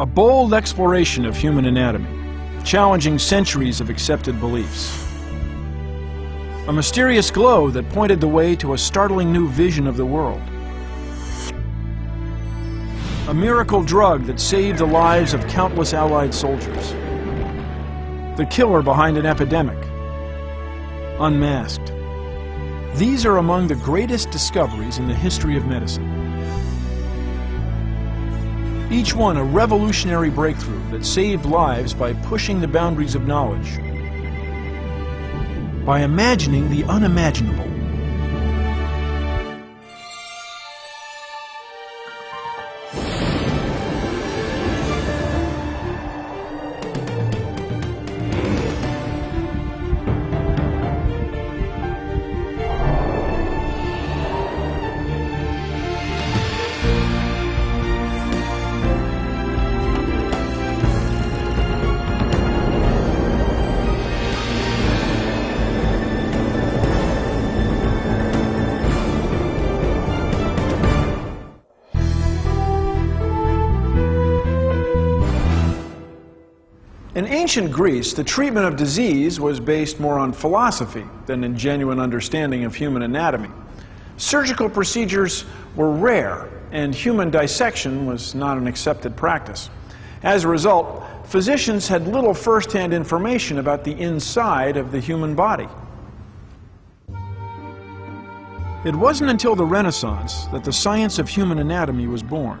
A bold exploration of human anatomy, challenging centuries of accepted beliefs. A mysterious glow that pointed the way to a startling new vision of the world. A miracle drug that saved the lives of countless Allied soldiers. The killer behind an epidemic. Unmasked. These are among the greatest discoveries in the history of medicine. Each one a revolutionary breakthrough that saved lives by pushing the boundaries of knowledge, by imagining the unimaginable. Ancient Greece, the treatment of disease was based more on philosophy than in genuine understanding of human anatomy. Surgical procedures were rare, and human dissection was not an accepted practice. As a result, physicians had little first-hand information about the inside of the human body. It wasn't until the Renaissance that the science of human anatomy was born.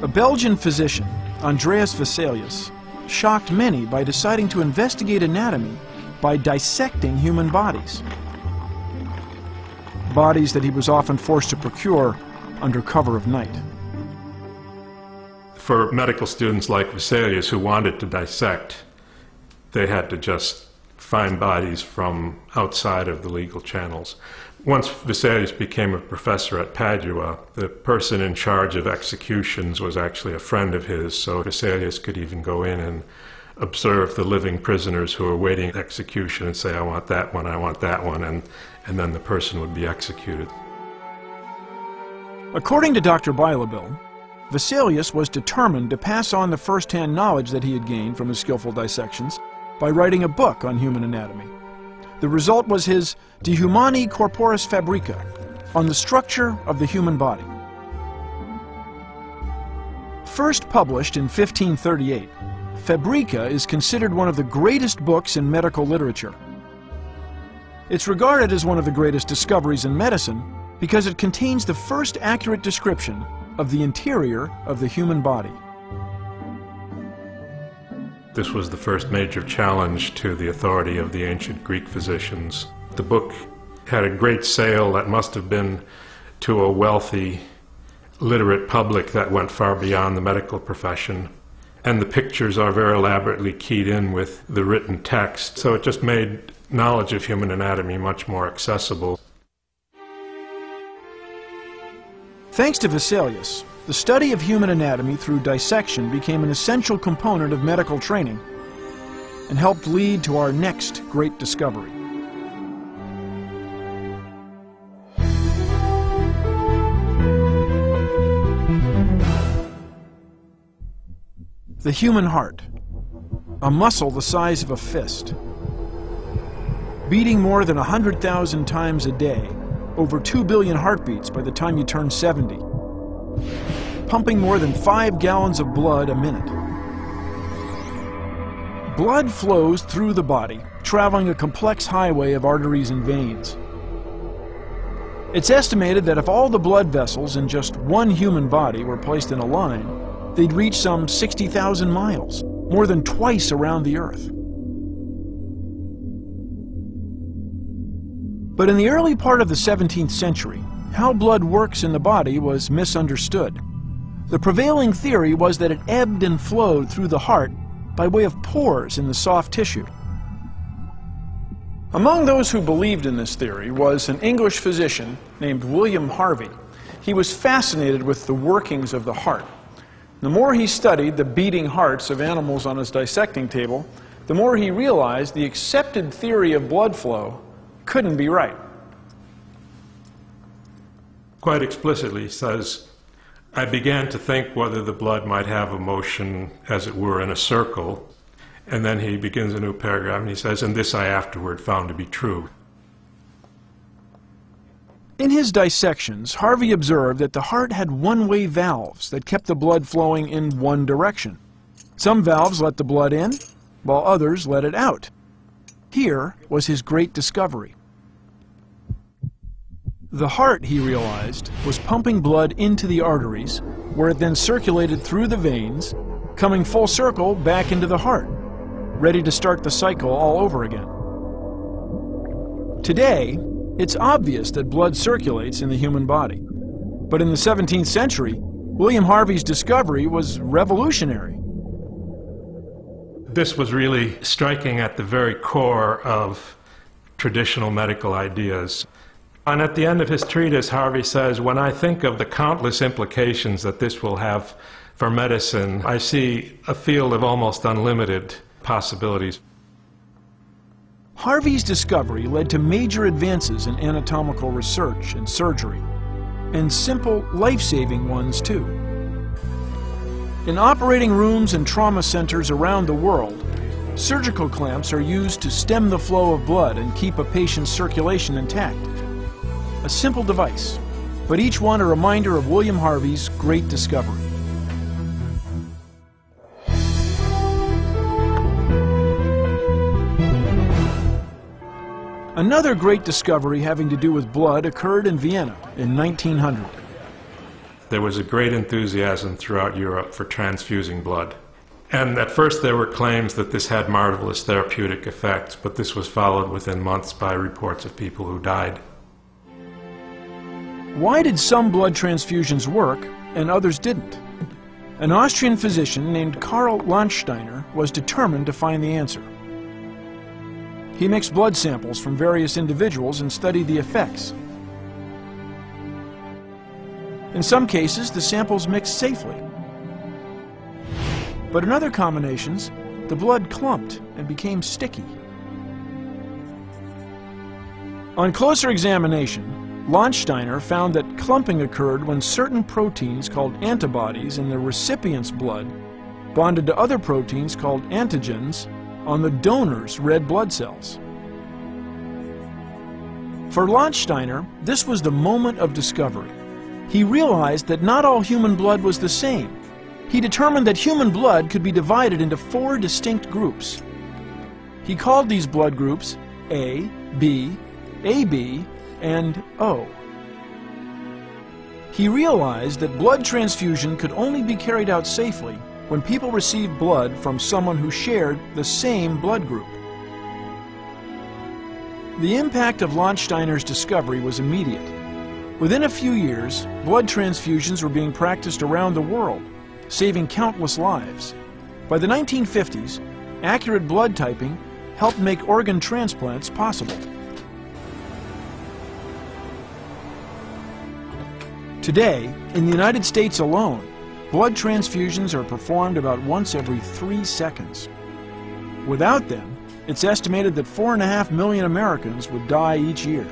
A Belgian physician Andreas Vesalius, shocked many by deciding to investigate anatomy by dissecting human bodies. Bodies that he was often forced to procure under cover of night. For medical students like Vesalius who wanted to dissect, they had to just find bodies from outside of the legal channels. Once Vesalius became a professor at Padua, the person in charge of executions was actually a friend of his, so Vesalius could even go in and observe the living prisoners who were waiting execution and say, I want that one, I want that one, and, and then the person would be executed. According to Dr. Bylebyl, Vesalius was determined to pass on the first-hand knowledge that he had gained from his skillful dissections by writing a book on human anatomy. The result was his De Humani Corporis Fabrica, on the structure of the human body. First published in 1538, Fabrica is considered one of the greatest books in medical literature. It's regarded as one of the greatest discoveries in medicine because it contains the first accurate description of the interior of the human body. This was the first major challenge to the authority of the ancient Greek physicians. The book had a great sale that must have been to a wealthy, literate public that went far beyond the medical profession. And the pictures are very elaborately keyed in with the written text, so it just made knowledge of human anatomy much more accessible. Thanks to Vesalius, the study of human anatomy through dissection became an essential component of medical training and helped lead to our next great discovery. The human heart, a muscle the size of a fist, beating more than 100,000 times a day, over 2 billion heartbeats by the time you turn 70 pumping more than five gallons of blood a minute. Blood flows through the body, traveling a complex highway of arteries and veins. It's estimated that if all the blood vessels in just one human body were placed in a line, they'd reach some 60,000 miles, more than twice around the Earth. But in the early part of the 17th century, how blood works in the body was misunderstood. The prevailing theory was that it ebbed and flowed through the heart by way of pores in the soft tissue. Among those who believed in this theory was an English physician named William Harvey. He was fascinated with the workings of the heart. The more he studied the beating hearts of animals on his dissecting table, the more he realized the accepted theory of blood flow couldn't be right. Quite explicitly says I began to think whether the blood might have a motion, as it were, in a circle. And then he begins a new paragraph and he says, And this I afterward found to be true. In his dissections, Harvey observed that the heart had one-way valves that kept the blood flowing in one direction. Some valves let the blood in, while others let it out. Here was his great discovery. The heart, he realized, was pumping blood into the arteries, where it then circulated through the veins, coming full circle back into the heart, ready to start the cycle all over again. Today, it's obvious that blood circulates in the human body. But in the 17th century, William Harvey's discovery was revolutionary. This was really striking at the very core of traditional medical ideas. And at the end of his treatise, Harvey says, When I think of the countless implications that this will have for medicine, I see a field of almost unlimited possibilities. Harvey's discovery led to major advances in anatomical research and surgery, and simple, life-saving ones too. In operating rooms and trauma centers around the world, surgical clamps are used to stem the flow of blood and keep a patient's circulation intact. A simple device, but each one a reminder of William Harvey's great discovery. Another great discovery having to do with blood occurred in Vienna in 1900. There was a great enthusiasm throughout Europe for transfusing blood. And at first there were claims that this had marvelous therapeutic effects, but this was followed within months by reports of people who died. Why did some blood transfusions work and others didn't? An Austrian physician named Karl Landsteiner was determined to find the answer. He mixed blood samples from various individuals and studied the effects. In some cases, the samples mixed safely. But in other combinations, the blood clumped and became sticky. On closer examination, Landsteiner found that clumping occurred when certain proteins called antibodies in the recipient's blood bonded to other proteins called antigens on the donor's red blood cells. For Landsteiner, this was the moment of discovery. He realized that not all human blood was the same. He determined that human blood could be divided into four distinct groups. He called these blood groups A, B, AB, and O. He realized that blood transfusion could only be carried out safely when people received blood from someone who shared the same blood group. The impact of Landsteiner's discovery was immediate. Within a few years, blood transfusions were being practiced around the world, saving countless lives. By the 1950s, accurate blood typing helped make organ transplants possible. Today, in the United States alone, blood transfusions are performed about once every three seconds. Without them, it's estimated that four and a half million Americans would die each year.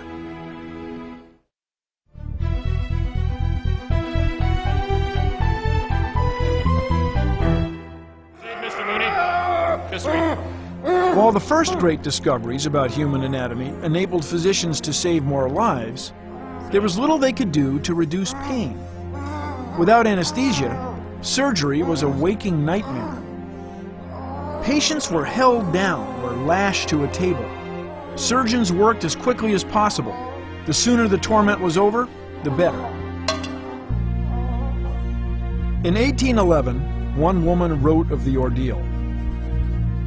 Mr. Mooney, this way. While the first great discoveries about human anatomy enabled physicians to save more lives, there was little they could do to reduce pain. Without anesthesia, surgery was a waking nightmare. Patients were held down or lashed to a table. Surgeons worked as quickly as possible. The sooner the torment was over, the better. In 1811, one woman wrote of the ordeal.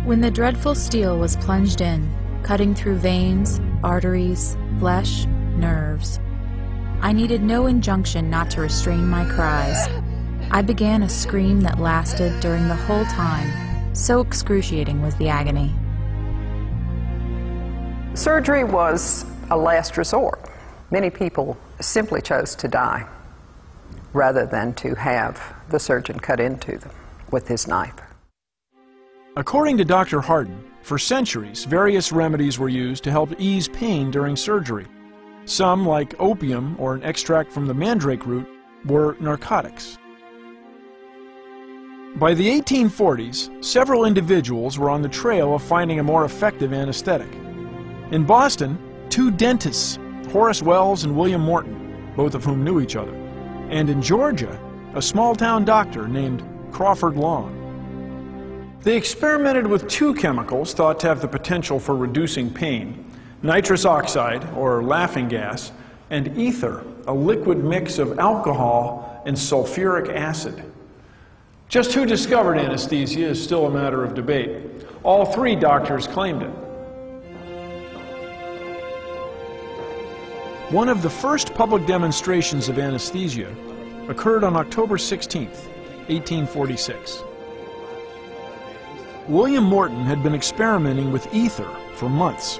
When the dreadful steel was plunged in, cutting through veins, arteries, flesh, nerves, I needed no injunction not to restrain my cries. I began a scream that lasted during the whole time, so excruciating was the agony. Surgery was a last resort. Many people simply chose to die rather than to have the surgeon cut into them with his knife. According to Dr. Hardin, for centuries, various remedies were used to help ease pain during surgery. Some, like opium or an extract from the mandrake root, were narcotics. By the 1840s, several individuals were on the trail of finding a more effective anesthetic. In Boston, two dentists, Horace Wells and William Morton, both of whom knew each other, and in Georgia, a small town doctor named Crawford Long. They experimented with two chemicals thought to have the potential for reducing pain nitrous oxide, or laughing gas, and ether, a liquid mix of alcohol and sulfuric acid. Just who discovered anesthesia is still a matter of debate. All three doctors claimed it. One of the first public demonstrations of anesthesia occurred on October 16, 1846. William Morton had been experimenting with ether for months,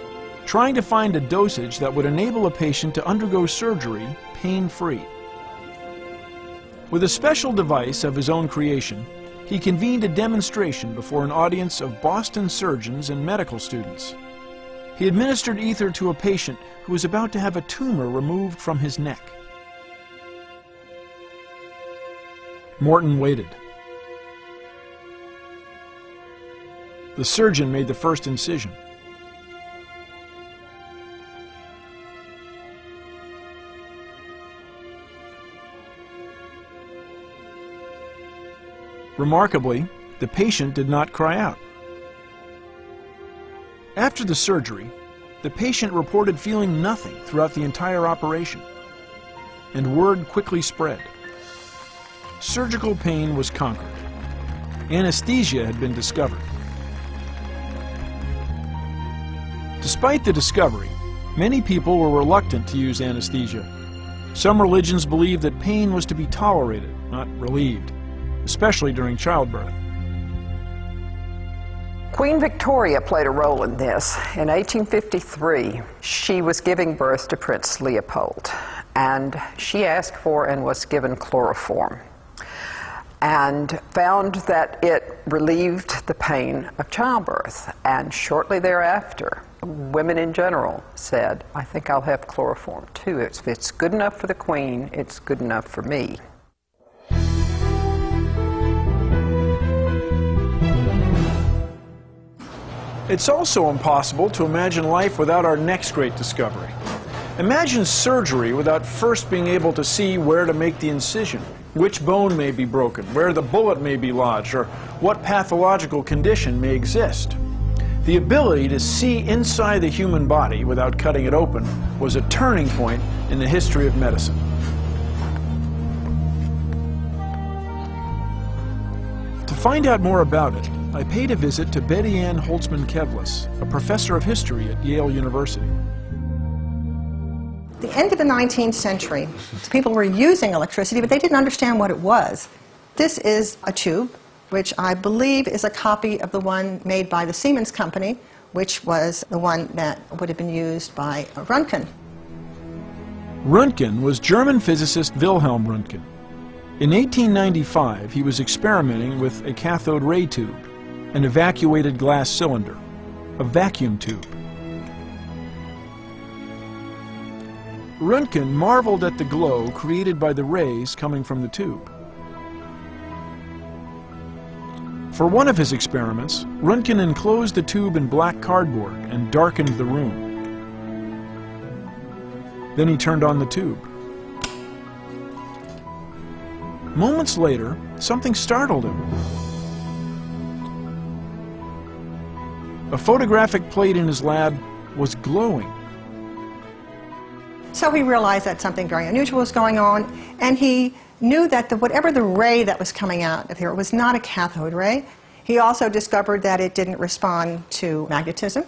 trying to find a dosage that would enable a patient to undergo surgery pain-free. With a special device of his own creation, he convened a demonstration before an audience of Boston surgeons and medical students. He administered ether to a patient who was about to have a tumor removed from his neck. Morton waited. The surgeon made the first incision. Remarkably, the patient did not cry out. After the surgery, the patient reported feeling nothing throughout the entire operation, and word quickly spread. Surgical pain was conquered. Anesthesia had been discovered. Despite the discovery, many people were reluctant to use anesthesia. Some religions believed that pain was to be tolerated, not relieved, especially during childbirth. Queen Victoria played a role in this. In 1853, she was giving birth to Prince Leopold, and she asked for and was given chloroform, and found that it relieved the pain of childbirth. And shortly thereafter, women in general said, I think I'll have chloroform too. If it's good enough for the Queen, it's good enough for me. It's also impossible to imagine life without our next great discovery. Imagine surgery without first being able to see where to make the incision, which bone may be broken, where the bullet may be lodged, or what pathological condition may exist. The ability to see inside the human body without cutting it open was a turning point in the history of medicine. To find out more about it, I paid a visit to Bettyann Holtzmann Kevles, a professor of history at Yale University. the end of the 19th century, people were using electricity, but they didn't understand what it was. This is a tube, which I believe is a copy of the one made by the Siemens Company, which was the one that would have been used by Röntgen. Röntgen was German physicist Wilhelm Röntgen. In 1895, he was experimenting with a cathode ray tube, an evacuated glass cylinder, a vacuum tube. Röntgen marveled at the glow created by the rays coming from the tube. For one of his experiments, Röntgen enclosed the tube in black cardboard and darkened the room. Then he turned on the tube. Moments later, something startled him. A photographic plate in his lab was glowing. So he realized that something very unusual was going on, and he knew that the, whatever the ray that was coming out of here was not a cathode ray. He also discovered that it didn't respond to magnetism.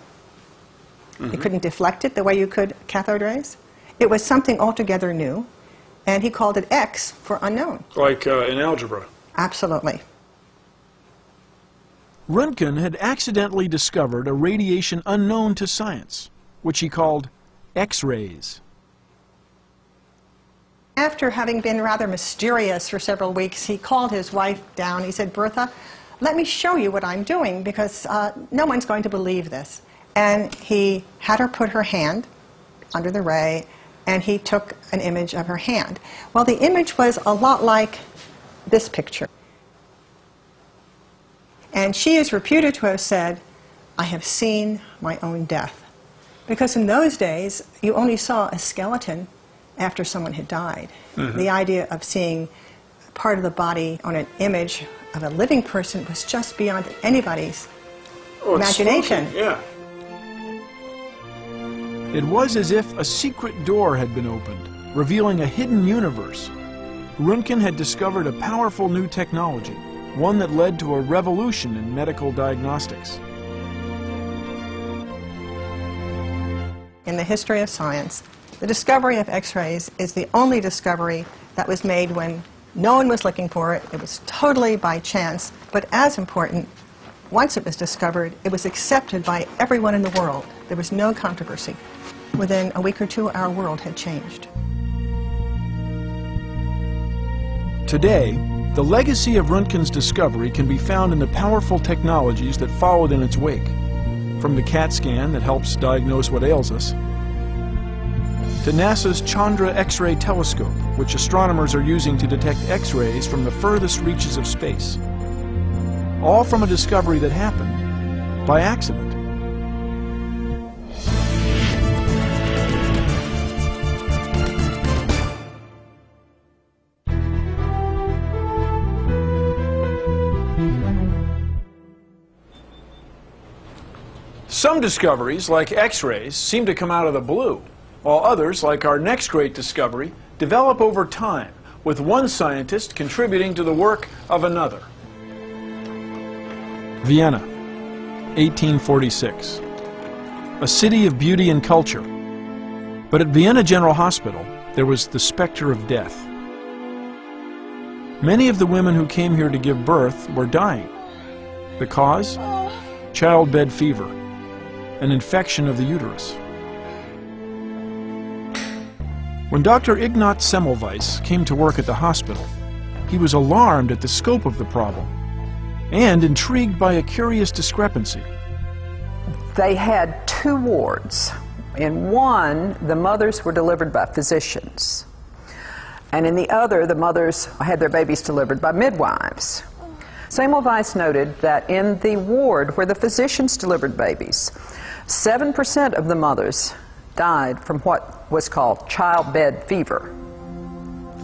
You couldn't deflect it the way you could cathode rays. It was something altogether new, and he called it X for unknown. Like uh, in algebra. Absolutely. Röntgen had accidentally discovered a radiation unknown to science, which he called X rays. After having been rather mysterious for several weeks, he called his wife down. He said, Bertha, let me show you what I'm doing because uh, no one's going to believe this. And he had her put her hand under the ray, and he took an image of her hand. Well, the image was a lot like this picture. And she is reputed to have said, I have seen my own death. Because in those days, you only saw a skeleton after someone had died. Mm-hmm. The idea of seeing part of the body on an image of a living person was just beyond anybody's Oh, imagination. spooky, Yeah. It was as if a secret door had been opened, revealing a hidden universe. Röntgen had discovered a powerful new technology, one that led to a revolution in medical diagnostics. In the history of science, the discovery of X rays is the only discovery that was made when no one was looking for it. It was totally by chance. But as important, once it was discovered, it was accepted by everyone in the world. There was no controversy. Within a week or two, our world had changed. Today, the legacy of Röntgen's discovery can be found in the powerful technologies that followed in its wake. From the CAT scan that helps diagnose what ails us, to NASA's Chandra X ray telescope, which astronomers are using to detect X rays from the furthest reaches of space. All from a discovery that happened by accident. Some discoveries, like X rays, seem to come out of the blue, while others, like our next great discovery, develop over time, with one scientist contributing to the work of another. Vienna, 1846. A city of beauty and culture. But at Vienna General Hospital, there was the specter of death. Many of the women who came here to give birth were dying. The cause? Childbed fever an infection of the uterus. When Dr. Ignaz Semmelweis came to work at the hospital, he was alarmed at the scope of the problem and intrigued by a curious discrepancy. They had two wards. In one, the mothers were delivered by physicians, and in the other, the mothers had their babies delivered by midwives. Semmelweis noted that in the ward where the physicians delivered babies, 7% of the mothers died from what was called childbed fever.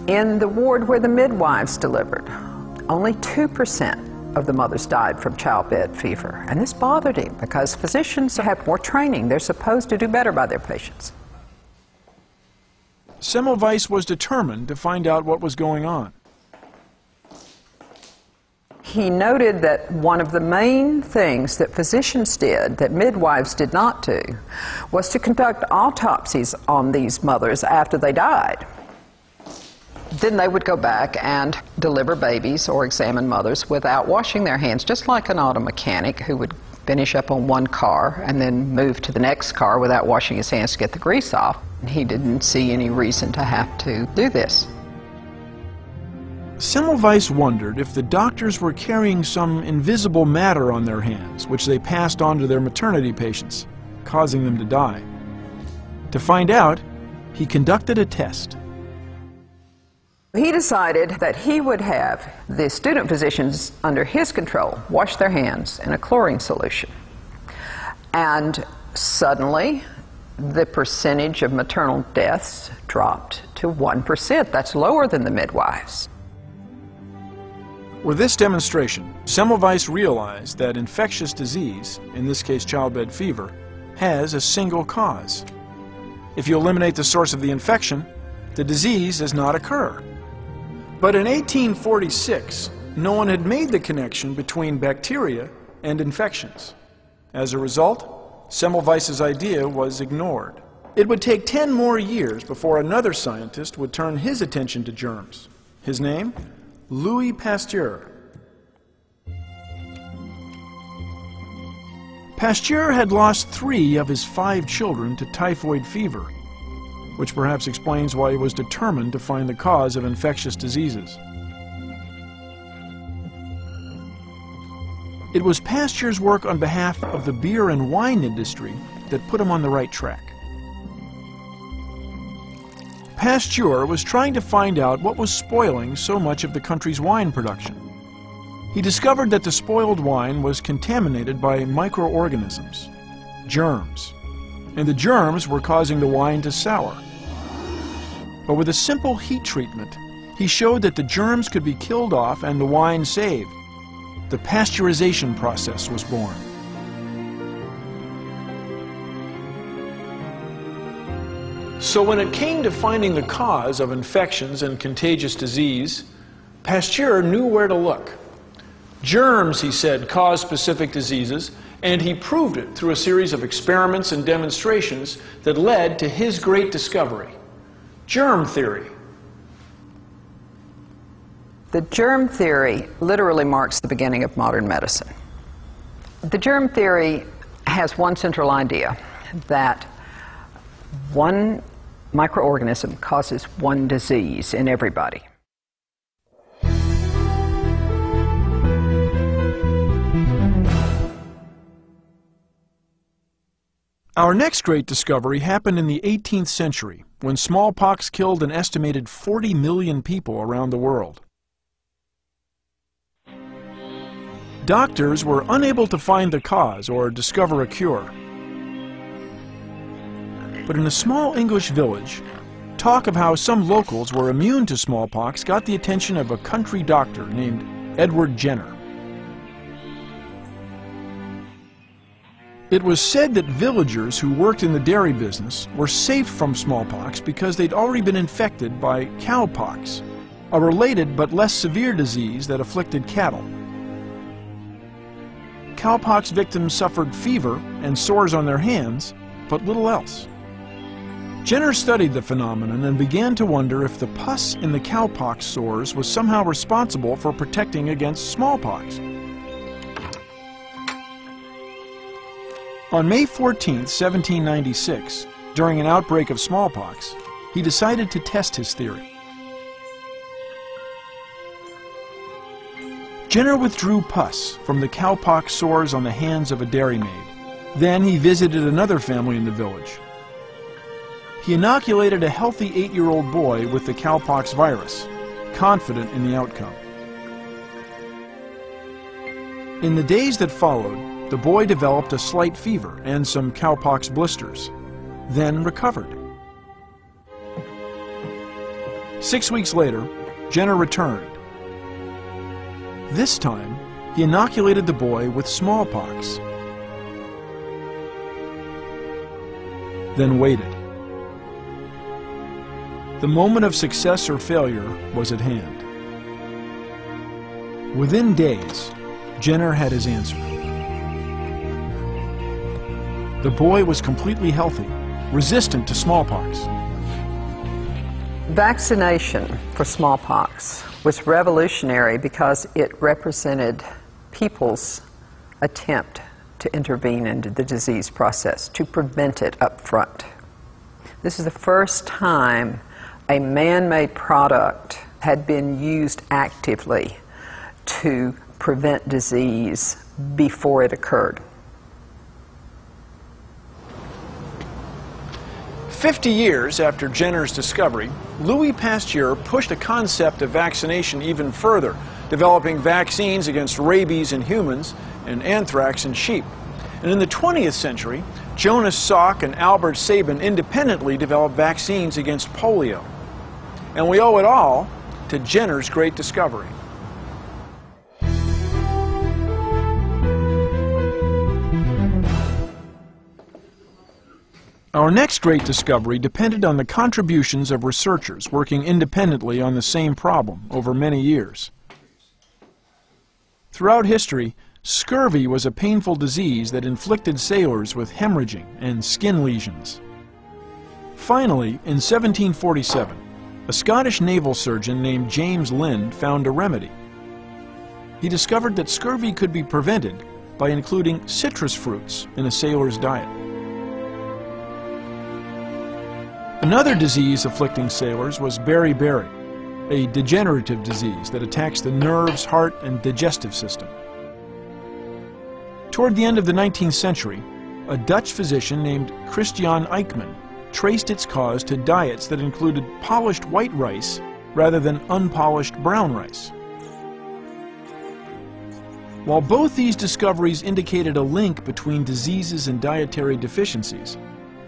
In the ward where the midwives delivered, only 2% of the mothers died from childbed fever. And this bothered him because physicians have more training. They're supposed to do better by their patients. Semmelweis was determined to find out what was going on. He noted that one of the main things that physicians did that midwives did not do was to conduct autopsies on these mothers after they died. Then they would go back and deliver babies or examine mothers without washing their hands, just like an auto mechanic who would finish up on one car and then move to the next car without washing his hands to get the grease off. He didn't see any reason to have to do this. Semmelweis wondered if the doctors were carrying some invisible matter on their hands, which they passed on to their maternity patients, causing them to die. To find out, he conducted a test. He decided that he would have the student physicians under his control wash their hands in a chlorine solution. And suddenly, the percentage of maternal deaths dropped to 1%. That's lower than the midwives. With this demonstration, Semmelweis realized that infectious disease, in this case childbed fever, has a single cause. If you eliminate the source of the infection, the disease does not occur. But in 1846, no one had made the connection between bacteria and infections. As a result, Semmelweis's idea was ignored. It would take 10 more years before another scientist would turn his attention to germs. His name? Louis Pasteur. Pasteur had lost three of his five children to typhoid fever, which perhaps explains why he was determined to find the cause of infectious diseases. It was Pasteur's work on behalf of the beer and wine industry that put him on the right track. Pasteur was trying to find out what was spoiling so much of the country's wine production. He discovered that the spoiled wine was contaminated by microorganisms, germs, and the germs were causing the wine to sour. But with a simple heat treatment, he showed that the germs could be killed off and the wine saved. The pasteurization process was born. So when it came to finding the cause of infections and contagious disease, Pasteur knew where to look. Germs, he said, cause specific diseases, and he proved it through a series of experiments and demonstrations that led to his great discovery germ theory. The germ theory literally marks the beginning of modern medicine. The germ theory has one central idea that one microorganism causes one disease in everybody. Our next great discovery happened in the 18th century when smallpox killed an estimated 40 million people around the world. Doctors were unable to find the cause or discover a cure. But in a small English village, talk of how some locals were immune to smallpox got the attention of a country doctor named Edward Jenner. It was said that villagers who worked in the dairy business were safe from smallpox because they'd already been infected by cowpox, a related but less severe disease that afflicted cattle. Cowpox victims suffered fever and sores on their hands, but little else. Jenner studied the phenomenon and began to wonder if the pus in the cowpox sores was somehow responsible for protecting against smallpox. On May 14, 1796, during an outbreak of smallpox, he decided to test his theory. Jenner withdrew pus from the cowpox sores on the hands of a dairymaid. Then he visited another family in the village. He inoculated a healthy eight-year-old boy with the cowpox virus, confident in the outcome. In the days that followed, the boy developed a slight fever and some cowpox blisters, then recovered. Six weeks later, Jenner returned. This time, he inoculated the boy with smallpox, then waited. The moment of success or failure was at hand. Within days, Jenner had his answer. The boy was completely healthy, resistant to smallpox. Vaccination for smallpox was revolutionary because it represented people's attempt to intervene into the disease process, to prevent it up front. This is the first time a man made product had been used actively to prevent disease before it occurred. 50 years after Jenner's discovery, Louis Pasteur pushed the concept of vaccination even further, developing vaccines against rabies in humans and anthrax in sheep. And in the 20th century, Jonas Salk and Albert Sabin independently developed vaccines against polio. And we owe it all to Jenner's great discovery. Our next great discovery depended on the contributions of researchers working independently on the same problem over many years. Throughout history, scurvy was a painful disease that inflicted sailors with hemorrhaging and skin lesions. Finally, in 1747, a Scottish naval surgeon named James Lind found a remedy. He discovered that scurvy could be prevented by including citrus fruits in a sailor's diet. Another disease afflicting sailors was beriberi, a degenerative disease that attacks the nerves, heart, and digestive system. Toward the end of the 19th century, a Dutch physician named Christian Eijkman traced its cause to diets that included polished white rice rather than unpolished brown rice. While both these discoveries indicated a link between diseases and dietary deficiencies,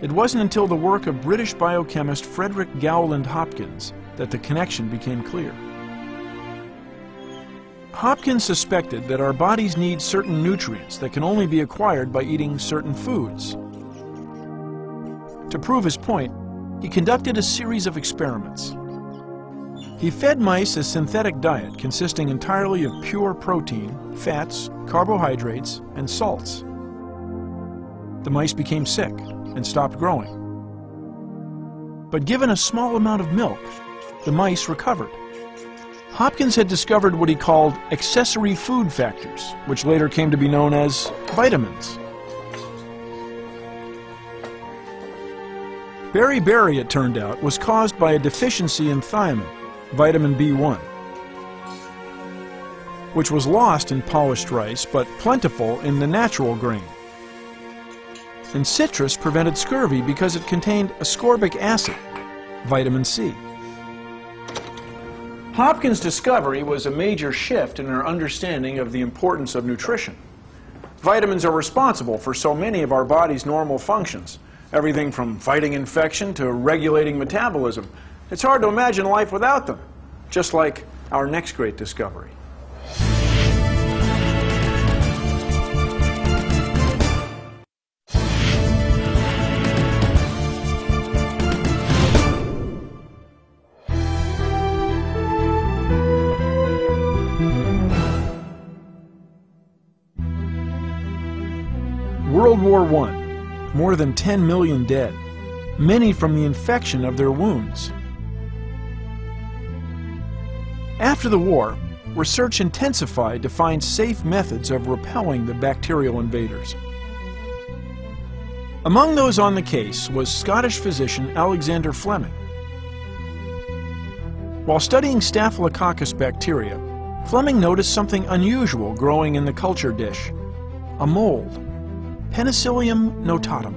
it wasn't until the work of British biochemist Frederick Gowland Hopkins that the connection became clear. Hopkins suspected that our bodies need certain nutrients that can only be acquired by eating certain foods. To prove his point, he conducted a series of experiments. He fed mice a synthetic diet consisting entirely of pure protein, fats, carbohydrates, and salts. The mice became sick and stopped growing. But given a small amount of milk, the mice recovered. Hopkins had discovered what he called accessory food factors, which later came to be known as vitamins. Beriberi, it turned out, was caused by a deficiency in thiamine, vitamin B1, which was lost in polished rice but plentiful in the natural grain. And citrus prevented scurvy because it contained ascorbic acid, vitamin C. Hopkins' discovery was a major shift in our understanding of the importance of nutrition. Vitamins are responsible for so many of our body's normal functions, everything from fighting infection to regulating metabolism. It's hard to imagine life without them, just like our next great discovery. World War I, more than 10 million dead, many from the infection of their wounds. After the war, research intensified to find safe methods of repelling the bacterial invaders. Among those on the case was Scottish physician Alexander Fleming. While studying Staphylococcus bacteria, Fleming noticed something unusual growing in the culture dish a mold. Penicillium notatum.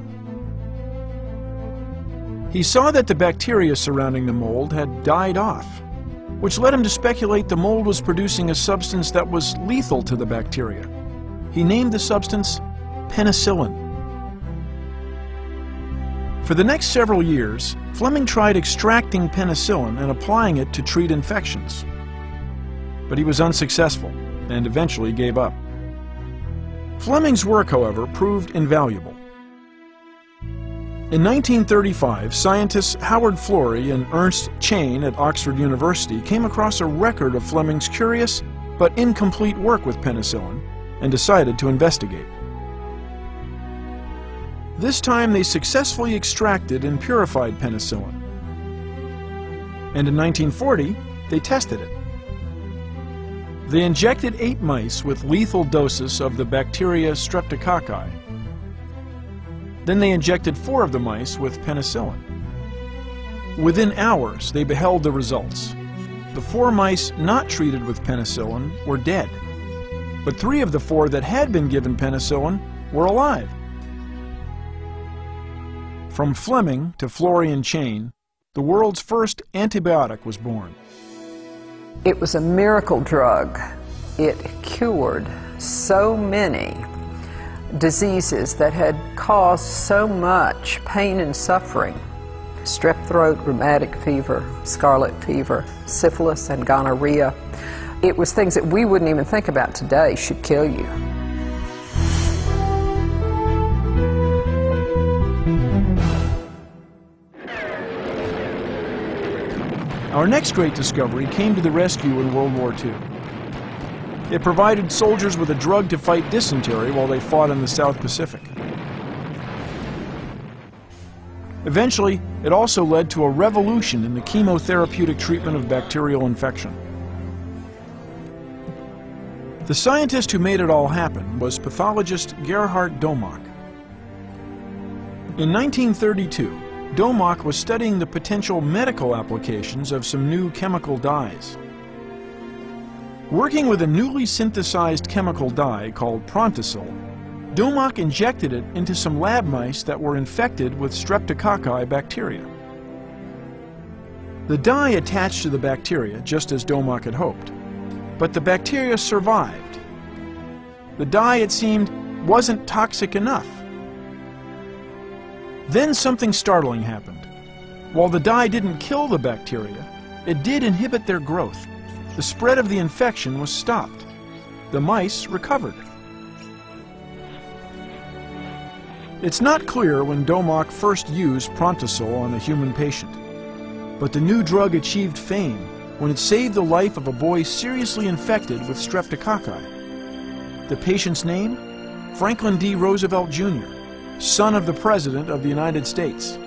He saw that the bacteria surrounding the mold had died off, which led him to speculate the mold was producing a substance that was lethal to the bacteria. He named the substance penicillin. For the next several years, Fleming tried extracting penicillin and applying it to treat infections. But he was unsuccessful and eventually gave up. Fleming's work, however, proved invaluable. In 1935, scientists Howard Florey and Ernst Chain at Oxford University came across a record of Fleming's curious but incomplete work with penicillin and decided to investigate. This time they successfully extracted and purified penicillin. And in 1940, they tested it. They injected eight mice with lethal doses of the bacteria streptococci. Then they injected four of the mice with penicillin. Within hours, they beheld the results. The four mice not treated with penicillin were dead, but three of the four that had been given penicillin were alive. From Fleming to Florey and Chain, the world's first antibiotic was born. It was a miracle drug. It cured so many diseases that had caused so much pain and suffering strep throat, rheumatic fever, scarlet fever, syphilis, and gonorrhea. It was things that we wouldn't even think about today should kill you. Our next great discovery came to the rescue in World War II. It provided soldiers with a drug to fight dysentery while they fought in the South Pacific. Eventually, it also led to a revolution in the chemotherapeutic treatment of bacterial infection. The scientist who made it all happen was pathologist Gerhard Domagk. In 1932, Domagk was studying the potential medical applications of some new chemical dyes. Working with a newly synthesized chemical dye called Prontosil, Domagk injected it into some lab mice that were infected with streptococci bacteria. The dye attached to the bacteria just as Domagk had hoped, but the bacteria survived. the dye, it seemed, wasn't toxic enough. Then something startling happened. While the dye didn't kill the bacteria, it did inhibit their growth. The spread of the infection was stopped. The mice recovered. It's not clear when Domagk first used Prontosil on a human patient, but the new drug achieved fame when it saved the life of a boy seriously infected with streptococci. The patient's name? Franklin D. Roosevelt Jr., son of the President of the United States.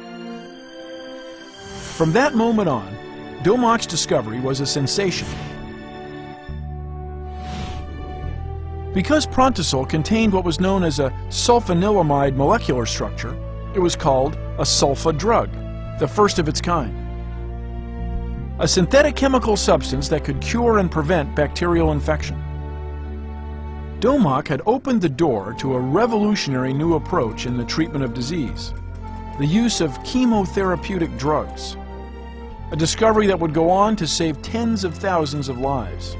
From that moment on, Domagk's discovery was a sensation. Because Prontosil contained what was known as a sulfanilamide molecular structure, it was called a sulfa drug, the first of its kind. A synthetic chemical substance that could cure and prevent bacterial infection. Domagk had opened the door to a revolutionary new approach in the treatment of disease, the use of chemotherapeutic drugs, a discovery that would go on to save tens of thousands of lives.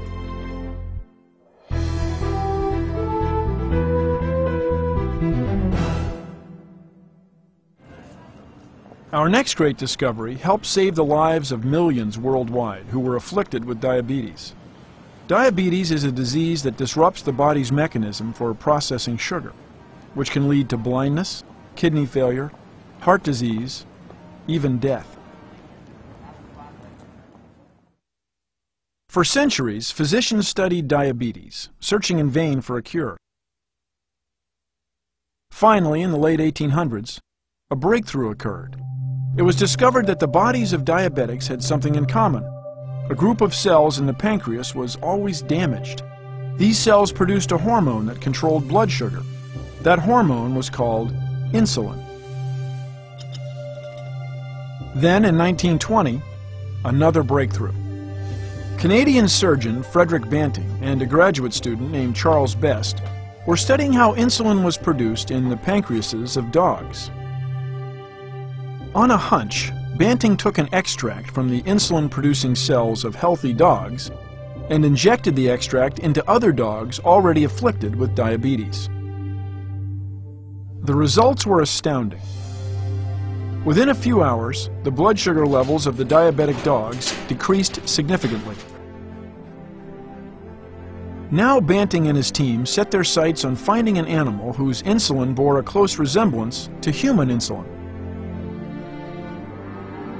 Our next great discovery helped save the lives of millions worldwide who were afflicted with diabetes. Diabetes is a disease that disrupts the body's mechanism for processing sugar, which can lead to blindness, kidney failure, heart disease, even death. For centuries, physicians studied diabetes, searching in vain for a cure. Finally, in the late 1800s, a breakthrough occurred. It was discovered that the bodies of diabetics had something in common. A group of cells in the pancreas was always damaged. These cells produced a hormone that controlled blood sugar. That hormone was called insulin. Then in 1920, another breakthrough. Canadian surgeon Frederick Banting and a graduate student named Charles Best were studying how insulin was produced in the pancreases of dogs. On a hunch, Banting took an extract from the insulin-producing cells of healthy dogs and injected the extract into other dogs already afflicted with diabetes. The results were astounding. Within a few hours, the blood sugar levels of the diabetic dogs decreased significantly. Now Banting and his team set their sights on finding an animal whose insulin bore a close resemblance to human insulin.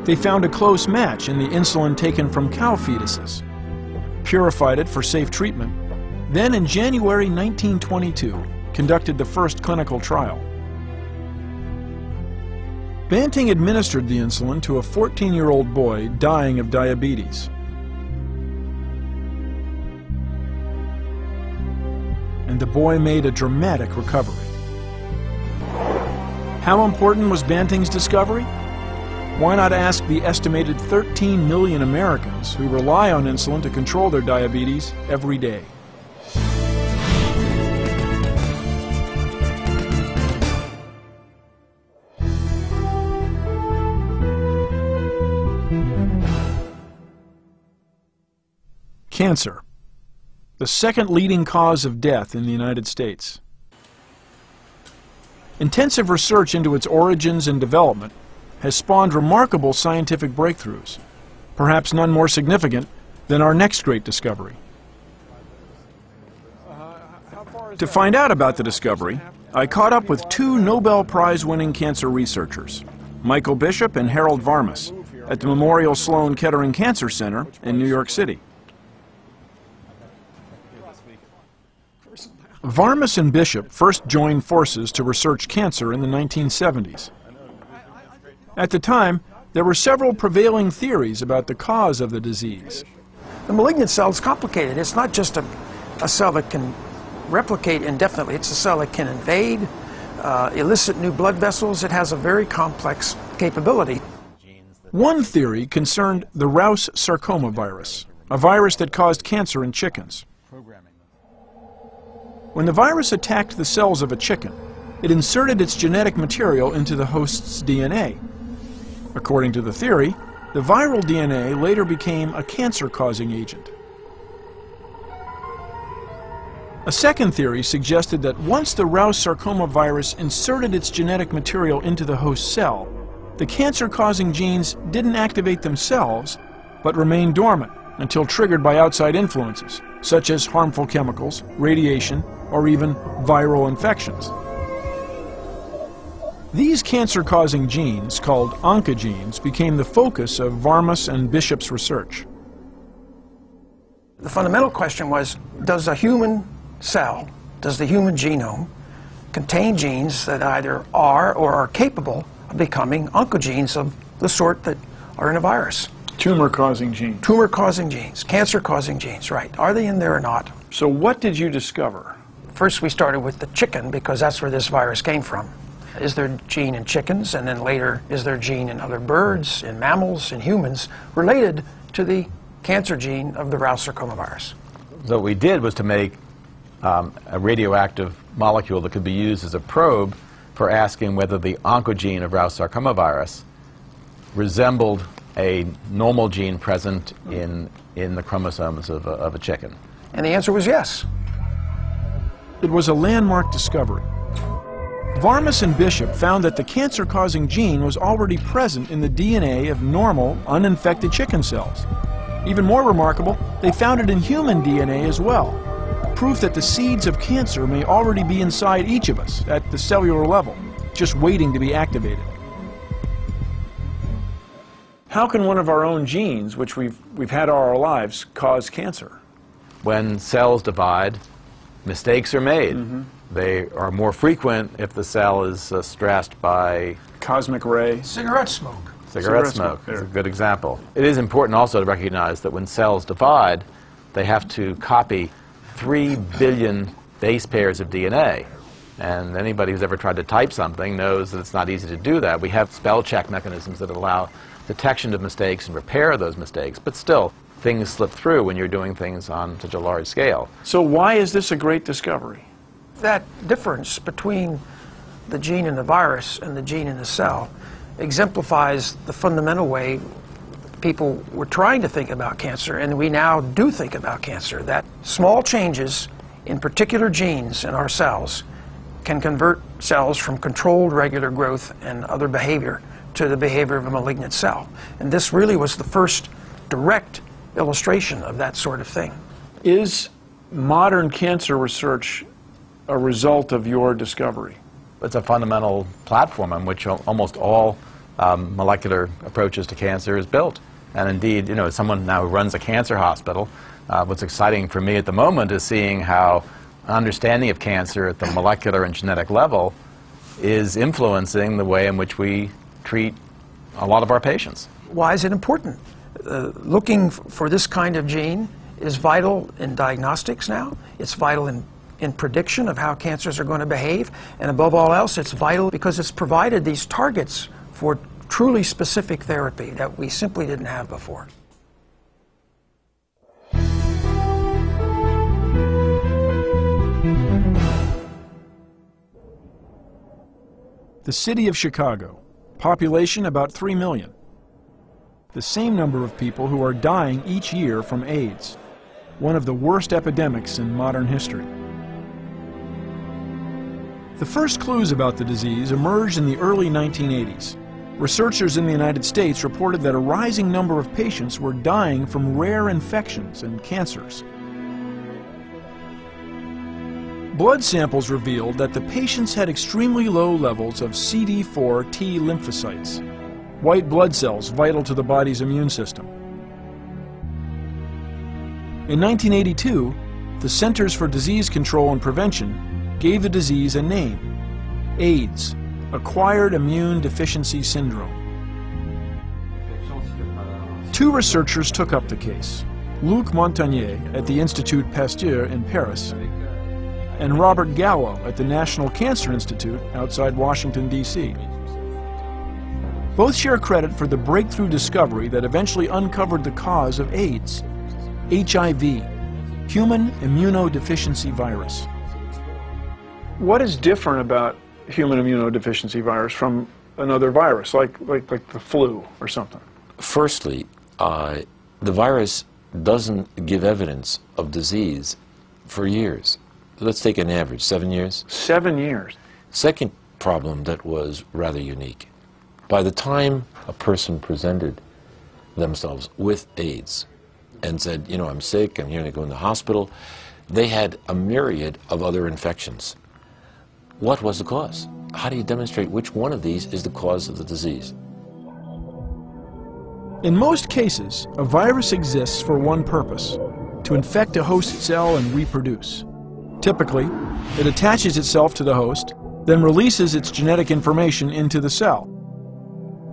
They found a close match in the insulin taken from cow fetuses, purified it for safe treatment, then in January 1922 conducted the first clinical trial. Banting administered the insulin to a 14-year-old boy dying of diabetes. And the boy made a dramatic recovery. How important was Banting's discovery? Why not ask the estimated 13 million Americans who rely on insulin to control their diabetes every day? Cancer, the second leading cause of death in the United States. Intensive research into its origins and development has spawned remarkable scientific breakthroughs, perhaps none more significant than our next great discovery. To find out about the discovery, I caught up with two Nobel Prize winning cancer researchers, Michael Bishop and Harold Varmus, at the Memorial Sloan Kettering Cancer Center in New York City. Varmus and Bishop first joined forces to research cancer in the 1970s. At the time, there were several prevailing theories about the cause of the disease. The malignant cell is complicated. It's not just a, a cell that can replicate indefinitely, it's a cell that can invade, uh, elicit new blood vessels. It has a very complex capability. One theory concerned the Rous sarcoma virus, a virus that caused cancer in chickens. When the virus attacked the cells of a chicken, it inserted its genetic material into the host's DNA. According to the theory, the viral DNA later became a cancer-causing agent. A second theory suggested that once the Rous sarcoma virus inserted its genetic material into the host cell, the cancer-causing genes didn't activate themselves, but remained dormant until triggered by outside influences, such as harmful chemicals, radiation, or even viral infections. These cancer-causing genes, called oncogenes, became the focus of Varmus and Bishop's research. The fundamental question was, does a human cell, does the human genome contain genes that either are or are capable of becoming oncogenes of the sort that are in a virus? Tumor-causing genes. Tumor-causing genes, cancer-causing genes, right. Are they in there or not? So what did you discover? First we started with the chicken because that's where this virus came from. Is there a gene in chickens and then later is there a gene in other birds, in mammals, in humans related to the cancer gene of the Rous sarcoma virus? So what we did was to make um, a radioactive molecule that could be used as a probe for asking whether the oncogene of Rous sarcoma virus resembled a normal gene present in, in the chromosomes of a, of a chicken. And the answer was yes. It was a landmark discovery. Varmus and Bishop found that the cancer-causing gene was already present in the DNA of normal, uninfected chicken cells. Even more remarkable, they found it in human DNA as well, proof that the seeds of cancer may already be inside each of us at the cellular level, just waiting to be activated. How can one of our own genes, which we've, we've had all our lives, cause cancer? When cells divide, mistakes are made. Mm-hmm. They are more frequent if the cell is uh, stressed by Cosmic ray. Cigarette smoke. cigarette, Cigarette smoke. smoke, is a good example. It is important also to recognize that when cells divide, they have to copy 3 billion base pairs of DNA. And anybody who's ever tried to type something knows that it's not easy to do that. We have spell check mechanisms that allow detection of mistakes and repair of those mistakes, but still, things slip through when you're doing things on such a large scale. So why is this a great discovery? That difference between the gene in the virus and the gene in the cell exemplifies the fundamental way people were trying to think about cancer, and we now do think about cancer. That small changes in particular genes in our cells can convert cells from controlled regular growth and other behavior to the behavior of a malignant cell. And this really was the first direct illustration of that sort of thing. Is modern cancer research a result of your discovery? It's a fundamental platform on which almost all um, molecular approaches to cancer is built. And indeed, you know, as someone now who runs a cancer hospital, uh, what's exciting for me at the moment is seeing how understanding of cancer at the molecular and genetic level is influencing the way in which we treat a lot of our patients. Why is it important? Uh, looking f- for this kind of gene is vital in diagnostics now. It's vital in, in prediction of how cancers are going to behave. And above all else, it's vital because it's provided these targets for truly specific therapy that we simply didn't have before. The city of Chicago, population about 3 million. The same number of people who are dying each year from AIDS, one of the worst epidemics in modern history. The first clues about the disease emerged in the early 1980s. Researchers in the United States reported that a rising number of patients were dying from rare infections and cancers. Blood samples revealed that the patients had extremely low levels of CD4 T lymphocytes, white blood cells vital to the body's immune system. In 1982, the Centers for Disease Control and Prevention gave the disease a name AIDS, Acquired Immune Deficiency Syndrome. Two researchers took up the case Luc Montagnier at the Institut Pasteur in Paris and Robert Gallo at the National Cancer Institute outside Washington, D.C. Both share credit for the breakthrough discovery that eventually uncovered the cause of AIDS HIV, human immunodeficiency virus. What is different about human immunodeficiency virus from another virus, like, like, like the flu or something? Firstly, uh, the virus doesn't give evidence of disease for years. let's take an average, seven years. Seven years. Second problem that was rather unique. By the time a person presented themselves with AIDS and said, you know, I'm sick, I'm going to go in the hospital, they had a myriad of other infections. What was the cause? How do you demonstrate which one of these is the cause of the disease? In most cases, a virus exists for one purpose to infect a host cell and reproduce. Typically, it attaches itself to the host, then releases its genetic information into the cell.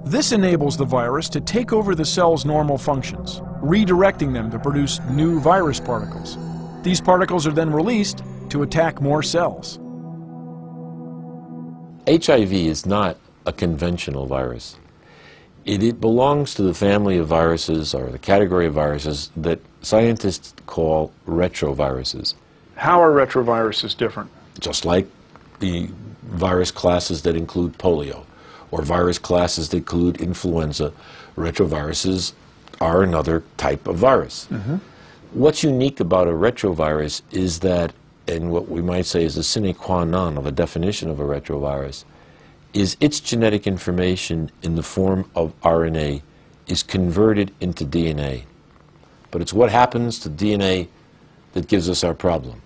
This enables the virus to take over the cell's normal functions, redirecting them to produce new virus particles. These particles are then released to attack more cells. HIV is not a conventional virus. It, it, belongs to the family of viruses or the category of viruses that scientists call retroviruses. How are retroviruses different? Just like the virus classes that include polio or virus classes that include influenza, retroviruses are another type of virus. Mm-hmm. What's unique about a retrovirus is that, and what we might say is the sine qua non of a definition of a retrovirus, is its genetic information in the form of RNA is converted into DNA. But it's what happens to DNA that gives us our problem.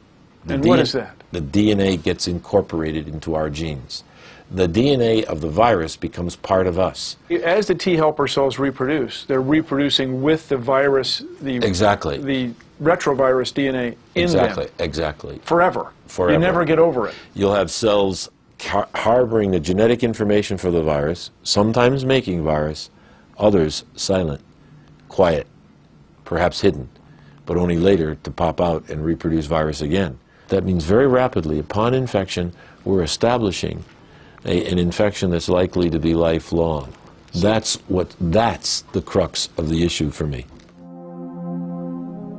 The and what is that? The DNA gets incorporated into our genes. The DNA of the virus becomes part of us. As the T helper cells reproduce, they're reproducing with the virus, the exactly the retrovirus DNA in exactly, them. Exactly. Forever. Forever. You never get over it. You'll have cells har harboring the genetic information for the virus, sometimes making virus, others silent, quiet, perhaps hidden, but only later to pop out and reproduce virus again. That means very rapidly, upon infection, we're establishing a, an infection that's likely to be lifelong. That's what that's the crux of the issue for me.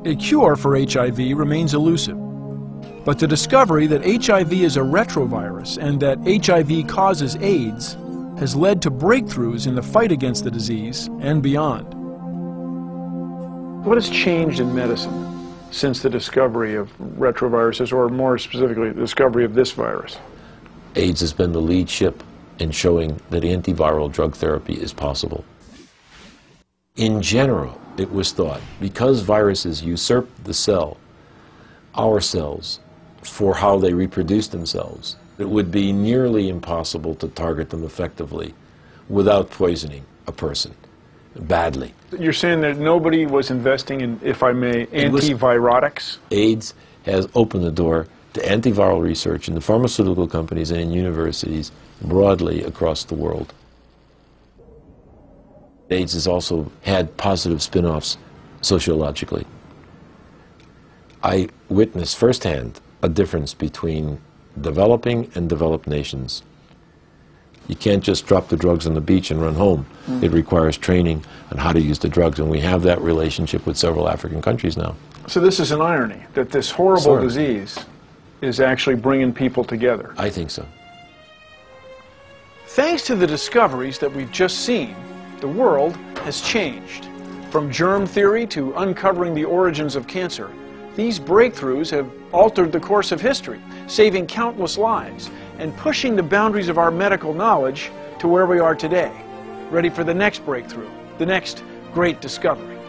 A cure for HIV remains elusive. But the discovery that HIV is a retrovirus and that HIV causes AIDS has led to breakthroughs in the fight against the disease and beyond. What has changed in medicine since the discovery of retroviruses, or more specifically, the discovery of this virus? AIDS has been the lead ship in showing that antiviral drug therapy is possible. In general, it was thought because viruses usurp the cell, our cells, for how they reproduce themselves, it would be nearly impossible to target them effectively without poisoning a person badly. You're saying that nobody was investing in, if I may, antivirotics? AIDS has opened the door to antiviral research in the pharmaceutical companies and in universities broadly across the world. AIDS has also had positive spin offs sociologically. I witnessed firsthand a difference between developing and developed nations. You can't just drop the drugs on the beach and run home. Mm. It requires training on how to use the drugs, and we have that relationship with several African countries now. So this is an irony that this horrible sort of. disease is actually bringing people together. I think so. Thanks to the discoveries that we've just seen, the world has changed. From germ theory to uncovering the origins of cancer, these breakthroughs have altered the course of history, saving countless lives and pushing the boundaries of our medical knowledge to where we are today, ready for the next breakthrough, the next great discovery.